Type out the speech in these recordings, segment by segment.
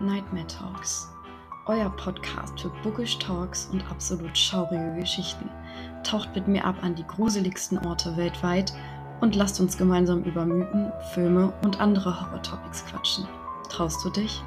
Nightmare Talks, euer Podcast für Bookish Talks und absolut schaurige Geschichten. Taucht mit mir ab an die gruseligsten Orte weltweit und lasst uns gemeinsam über Mythen, Filme und andere Horror-Topics quatschen. Traust du dich?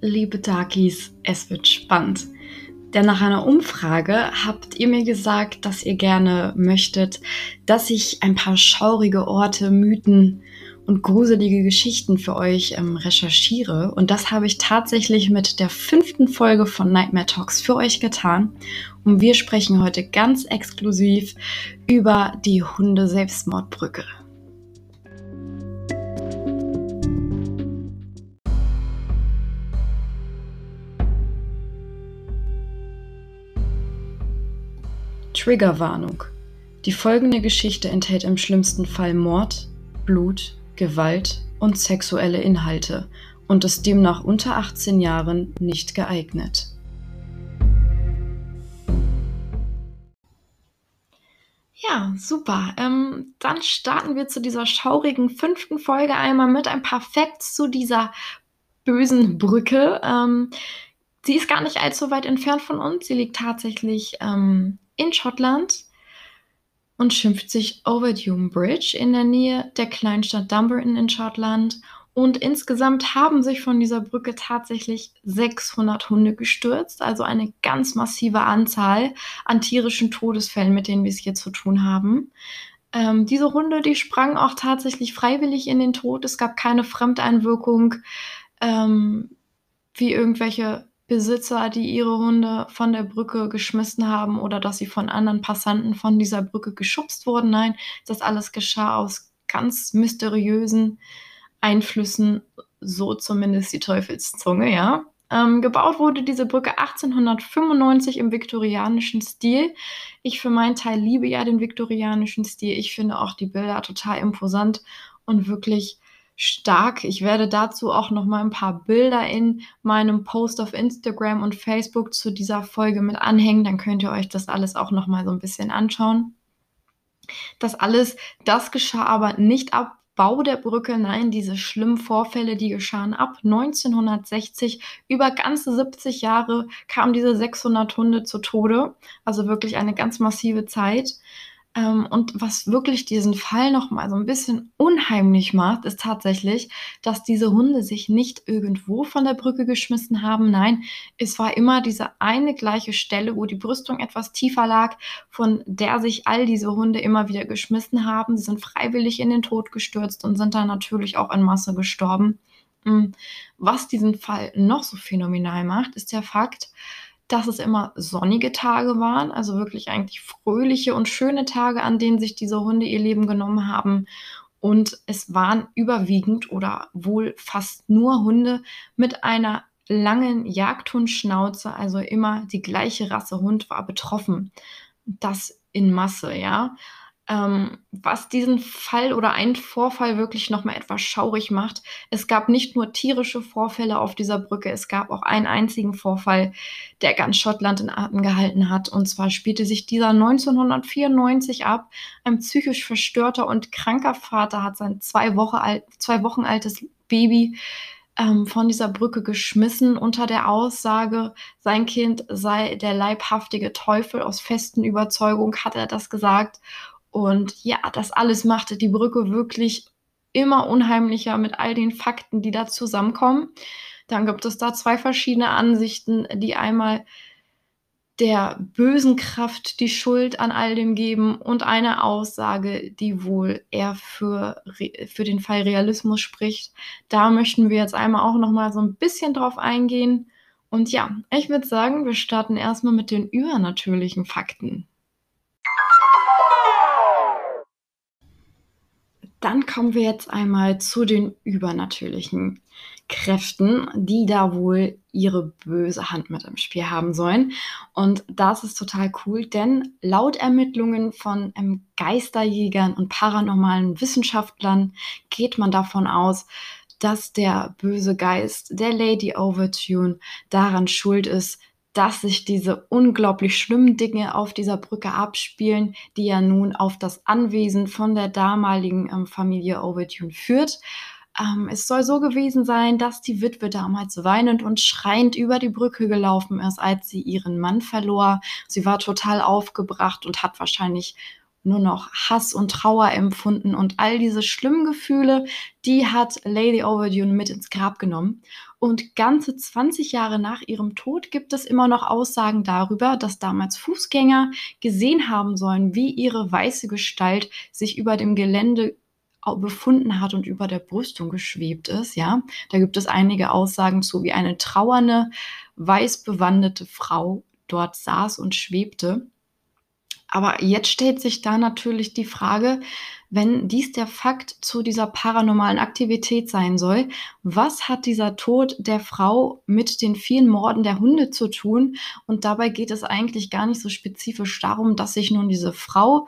Liebe Darkies, es wird spannend. Denn nach einer Umfrage habt ihr mir gesagt, dass ihr gerne möchtet, dass ich ein paar schaurige Orte, Mythen und gruselige Geschichten für euch ähm, recherchiere. Und das habe ich tatsächlich mit der fünften Folge von Nightmare Talks für euch getan. Und wir sprechen heute ganz exklusiv über die Hunde-Selbstmordbrücke. Triggerwarnung. Die folgende Geschichte enthält im schlimmsten Fall Mord, Blut, Gewalt und sexuelle Inhalte und ist demnach unter 18 Jahren nicht geeignet. Ja, super. Ähm, dann starten wir zu dieser schaurigen fünften Folge einmal mit ein paar Facts zu dieser bösen Brücke. Ähm, sie ist gar nicht allzu weit entfernt von uns. Sie liegt tatsächlich ähm, in Schottland und schimpft sich Overdume Bridge in der Nähe der Kleinstadt Dumbarton in Schottland. Und insgesamt haben sich von dieser Brücke tatsächlich 600 Hunde gestürzt, also eine ganz massive Anzahl an tierischen Todesfällen, mit denen wir es hier zu tun haben. Ähm, diese Hunde, die sprangen auch tatsächlich freiwillig in den Tod. Es gab keine Fremdeinwirkung, ähm, wie irgendwelche Besitzer, die ihre Hunde von der Brücke geschmissen haben oder dass sie von anderen Passanten von dieser Brücke geschubst wurden. Nein, das alles geschah aus ganz mysteriösen Einflüssen, so zumindest die Teufelszunge, ja. Ähm, gebaut wurde diese Brücke 1895 im viktorianischen Stil. Ich für meinen Teil liebe ja den viktorianischen Stil. Ich finde auch die Bilder total imposant und wirklich stark. Ich werde dazu auch noch mal ein paar Bilder in meinem Post auf Instagram und Facebook zu dieser Folge mit anhängen. Dann könnt ihr euch das alles auch noch mal so ein bisschen anschauen. Das alles, das geschah aber nicht ab Bau der Brücke, nein, diese schlimmen Vorfälle, die geschahen ab 1960. Über ganze 70 Jahre kamen diese 600 Hunde zu Tode. Also wirklich eine ganz massive Zeit. Ähm, und was wirklich diesen Fall noch mal so ein bisschen unheimlich macht, ist tatsächlich, dass diese Hunde sich nicht irgendwo von der Brücke geschmissen haben. Nein, es war immer diese eine gleiche Stelle, wo die Brüstung etwas tiefer lag, von der sich all diese Hunde immer wieder geschmissen haben. Sie sind freiwillig in den Tod gestürzt und sind dann natürlich auch in Masse gestorben. Hm, was diesen Fall noch so phänomenal macht, ist der Fakt, dass es immer sonnige Tage waren, also wirklich eigentlich fröhliche und schöne Tage, an denen sich diese Hunde ihr Leben genommen haben. Und es waren überwiegend oder wohl fast nur Hunde mit einer langen Jagdhundschnauze, also immer die gleiche Rasse Hund war betroffen. Das in Masse, ja. Ähm, was diesen Fall oder einen Vorfall wirklich nochmal etwas schaurig macht, es gab nicht nur tierische Vorfälle auf dieser Brücke, es gab auch einen einzigen Vorfall, der ganz Schottland in Atem gehalten hat. Und zwar spielte sich dieser 1994 ab. Ein psychisch verstörter und kranker Vater hat sein zwei, Woche alt, zwei Wochen altes Baby ähm, von dieser Brücke geschmissen unter der Aussage, sein Kind sei der leibhaftige Teufel. Aus festen Überzeugung hat er das gesagt. Und ja, das alles machte die Brücke wirklich immer unheimlicher mit all den Fakten, die da zusammenkommen. Dann gibt es da zwei verschiedene Ansichten, die einmal der bösen Kraft die Schuld an all dem geben und eine Aussage, die wohl eher für, für den Fall Realismus spricht. Da möchten wir jetzt einmal auch noch mal so ein bisschen drauf eingehen. Und ja, ich würde sagen, wir starten erstmal mit den übernatürlichen Fakten. Dann kommen wir jetzt einmal zu den übernatürlichen Kräften, die da wohl ihre böse Hand mit im Spiel haben sollen. Und das ist total cool, denn laut Ermittlungen von ähm, Geisterjägern und paranormalen Wissenschaftlern geht man davon aus, dass der böse Geist der Lady Overtune daran schuld ist, dass sich diese unglaublich schlimmen Dinge auf dieser Brücke abspielen, die ja nun auf das Anwesen von der damaligen ähm, Familie Overdune führt. Ähm, es soll so gewesen sein, dass die Witwe damals weinend und schreiend über die Brücke gelaufen ist, als sie ihren Mann verlor. Sie war total aufgebracht und hat wahrscheinlich nur noch Hass und Trauer empfunden und all diese schlimmen Gefühle, die hat Lady Overdune mit ins Grab genommen. Und ganze 20 Jahre nach ihrem Tod gibt es immer noch Aussagen darüber, dass damals Fußgänger gesehen haben sollen, wie ihre weiße Gestalt sich über dem Gelände befunden hat und über der Brüstung geschwebt ist, ja. Da gibt es einige Aussagen zu, wie eine trauernde, weiß bewandete Frau dort saß und schwebte. Aber jetzt stellt sich da natürlich die Frage, wenn dies der Fakt zu dieser paranormalen Aktivität sein soll, was hat dieser Tod der Frau mit den vielen Morden der Hunde zu tun? Und dabei geht es eigentlich gar nicht so spezifisch darum, dass sich nun diese Frau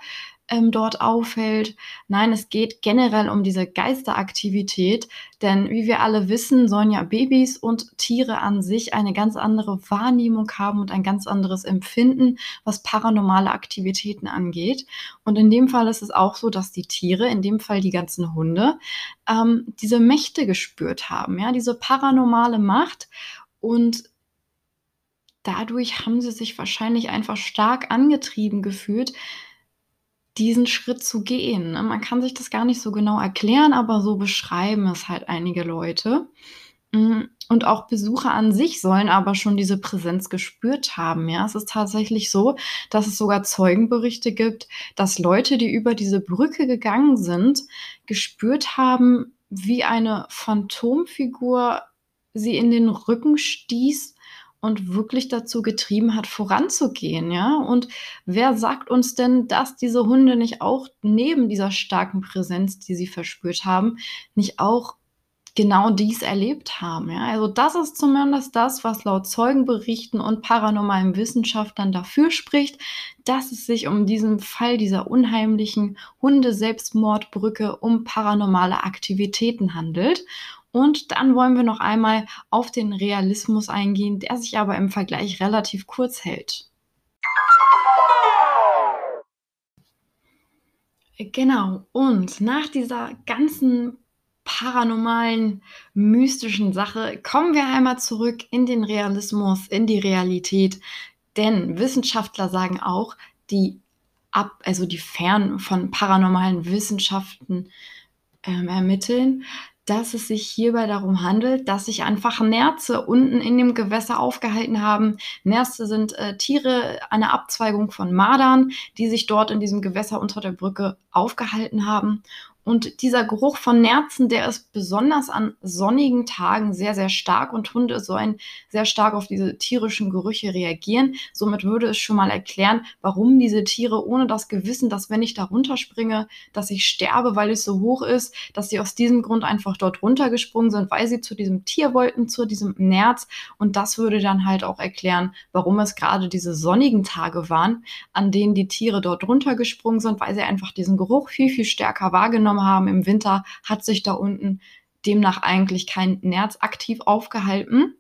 ähm, dort aufhält. Nein, es geht generell um diese Geisteraktivität, denn wie wir alle wissen, sollen ja Babys und Tiere an sich eine ganz andere Wahrnehmung haben und ein ganz anderes Empfinden, was paranormale Aktivitäten angeht. Und in dem Fall ist es auch so, dass die Tiere, in dem Fall die ganzen Hunde, ähm, diese Mächte gespürt haben, ja, diese paranormale Macht und dadurch haben sie sich wahrscheinlich einfach stark angetrieben gefühlt, diesen Schritt zu gehen, ne? Man kann sich das gar nicht so genau erklären, aber so beschreiben es halt einige Leute. Hm, und auch Besucher an sich sollen aber schon diese Präsenz gespürt haben, ja? Es ist tatsächlich so, dass es sogar Zeugenberichte gibt, dass Leute, die über diese Brücke gegangen sind, gespürt haben, wie eine Phantomfigur sie in den Rücken stieß und wirklich dazu getrieben hat, voranzugehen, ja? Und wer sagt uns denn, dass diese Hunde nicht auch neben dieser starken Präsenz, die sie verspürt haben, nicht auch genau dies erlebt haben, ja? Also das ist zumindest das, was laut Zeugenberichten und paranormalen Wissenschaftlern dafür spricht, dass es sich um diesen Fall dieser unheimlichen Hunde-Selbstmordbrücke um paranormale Aktivitäten handelt. Und dann wollen wir noch einmal auf den Realismus eingehen, der sich aber im Vergleich relativ kurz hält. Genau, und nach dieser ganzen paranormalen, mystischen Sache kommen wir einmal zurück in den Realismus, in die Realität. Denn Wissenschaftler sagen auch, die ab, also die fern von paranormalen Wissenschaften ähm, ermitteln, dass es sich hierbei darum handelt, dass sich einfach Nerze unten in dem Gewässer aufgehalten haben. Nerze sind äh, Tiere, eine Abzweigung von Madern, die sich dort in diesem Gewässer unter der Brücke aufgehalten haben. Und dieser Geruch von Nerzen, der ist besonders an sonnigen Tagen sehr, sehr stark und Hunde sollen sehr stark auf diese tierischen Gerüche reagieren. Somit würde es schon mal erklären, warum diese Tiere ohne das Gewissen, dass wenn ich da runterspringe, dass ich sterbe, weil es so hoch ist, dass sie aus diesem Grund einfach dort runtergesprungen sind, weil sie zu diesem Tier wollten, zu diesem Nerz. Und das würde dann halt auch erklären, warum es gerade diese sonnigen Tage waren, an denen die Tiere dort runtergesprungen sind, weil sie einfach diesen Geruch viel, viel stärker wahrgenommen wahrgenommen haben im Winter, hat sich da unten demnach eigentlich kein Nerz aktiv aufgehalten.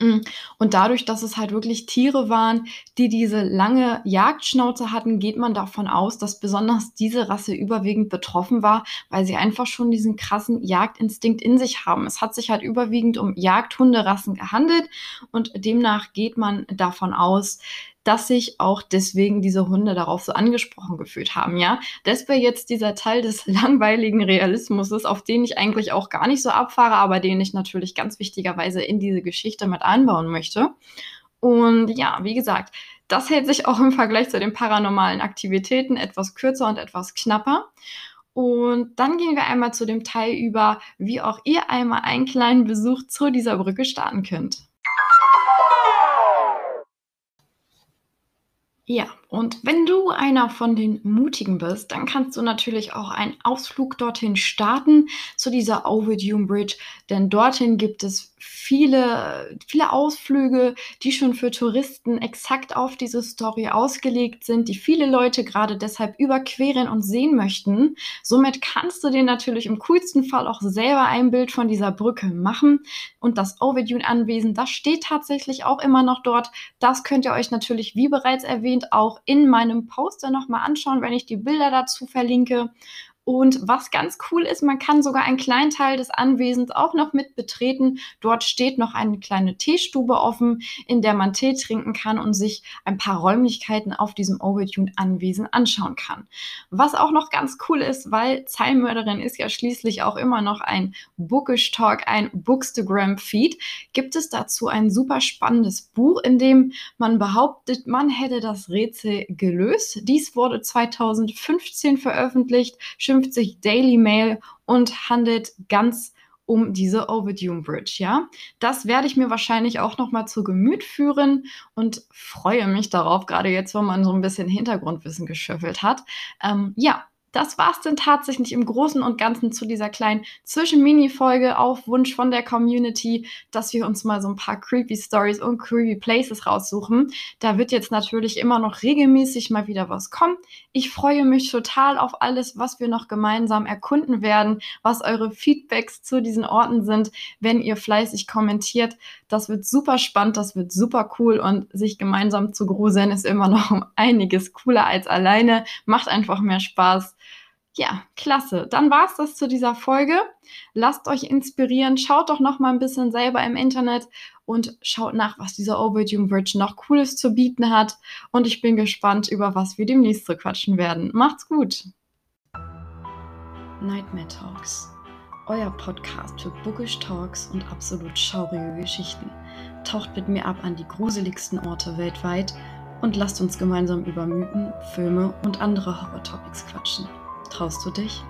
Mm. Und dadurch, dass es halt wirklich Tiere waren, die diese lange Jagdschnauze hatten, geht man davon aus, dass besonders diese Rasse überwiegend betroffen war, weil sie einfach schon diesen krassen Jagdinstinkt in sich haben. Es hat sich halt überwiegend um Jagdhunderassen gehandelt und demnach geht man davon aus, dass sich auch deswegen diese Hunde darauf so angesprochen gefühlt haben, ja. Das wäre jetzt dieser Teil des langweiligen Realismus, auf den ich eigentlich auch gar nicht so abfahre, aber den ich natürlich ganz wichtigerweise in diese Geschichte mit einbauen möchte. Und ja, wie gesagt, das hält sich auch im Vergleich zu den paranormalen Aktivitäten etwas kürzer und etwas knapper. Und dann gehen wir einmal zu dem Teil über, wie auch ihr einmal einen kleinen Besuch zu dieser Brücke starten könnt. Ja, und wenn du einer von den Mutigen bist, dann kannst du natürlich auch einen Ausflug dorthin starten zu dieser Overdune Bridge, denn dorthin gibt es viele, viele Ausflüge, die schon für Touristen exakt auf diese Story ausgelegt sind, die viele Leute gerade deshalb überqueren und sehen möchten. Somit kannst du dir natürlich im coolsten Fall auch selber ein Bild von dieser Brücke machen. Und das Overdune-Anwesen, das steht tatsächlich auch immer noch dort. Das könnt ihr euch natürlich, wie bereits erwähnt, auch in meinem Poster nochmal anschauen, wenn ich die Bilder dazu verlinke. Und was ganz cool ist, man kann sogar einen kleinen Teil des Anwesens auch noch mit betreten. Dort steht noch eine kleine Teestube offen, in der man Tee trinken kann und sich ein paar Räumlichkeiten auf diesem Overtune-Anwesen anschauen kann. Was auch noch ganz cool ist, weil Zeilmörderin ist ja schließlich auch immer noch ein Bookish Talk, ein Bookstagram-Feed, gibt es dazu ein super spannendes Buch, in dem man behauptet, man hätte das Rätsel gelöst. Dies wurde 2015 veröffentlicht. 50 Daily Mail und handelt ganz um diese Overdue Bridge, ja. Das werde ich mir wahrscheinlich auch noch mal zu Gemüt führen und freue mich darauf, gerade jetzt, wo man so ein bisschen Hintergrundwissen geschöffelt hat. Ähm, ja, das war es denn tatsächlich im Großen und Ganzen zu dieser kleinen Zwischen-Mini-Folge auf Wunsch von der Community, dass wir uns mal so ein paar creepy Stories und creepy Places raussuchen. Da wird jetzt natürlich immer noch regelmäßig mal wieder was kommen. Ich freue mich total auf alles, was wir noch gemeinsam erkunden werden, was eure Feedbacks zu diesen Orten sind, wenn ihr fleißig kommentiert. Das wird super spannend, das wird super cool und sich gemeinsam zu gruseln ist immer noch um einiges cooler als alleine. Macht einfach mehr Spaß. Ja, klasse. Dann war es das zu dieser Folge. Lasst euch inspirieren. Schaut doch noch mal ein bisschen selber im Internet und schaut nach, was dieser Overdue Bridge noch Cooles zu bieten hat. Und ich bin gespannt, über was wir demnächst zu quatschen werden. Macht's gut. Nightmare Talks. Euer Podcast für Bookish Talks und absolut schaurige Geschichten. Taucht mit mir ab an die gruseligsten Orte weltweit und lasst uns gemeinsam über Mythen, Filme und andere Horror-Topics quatschen. Traust du dich?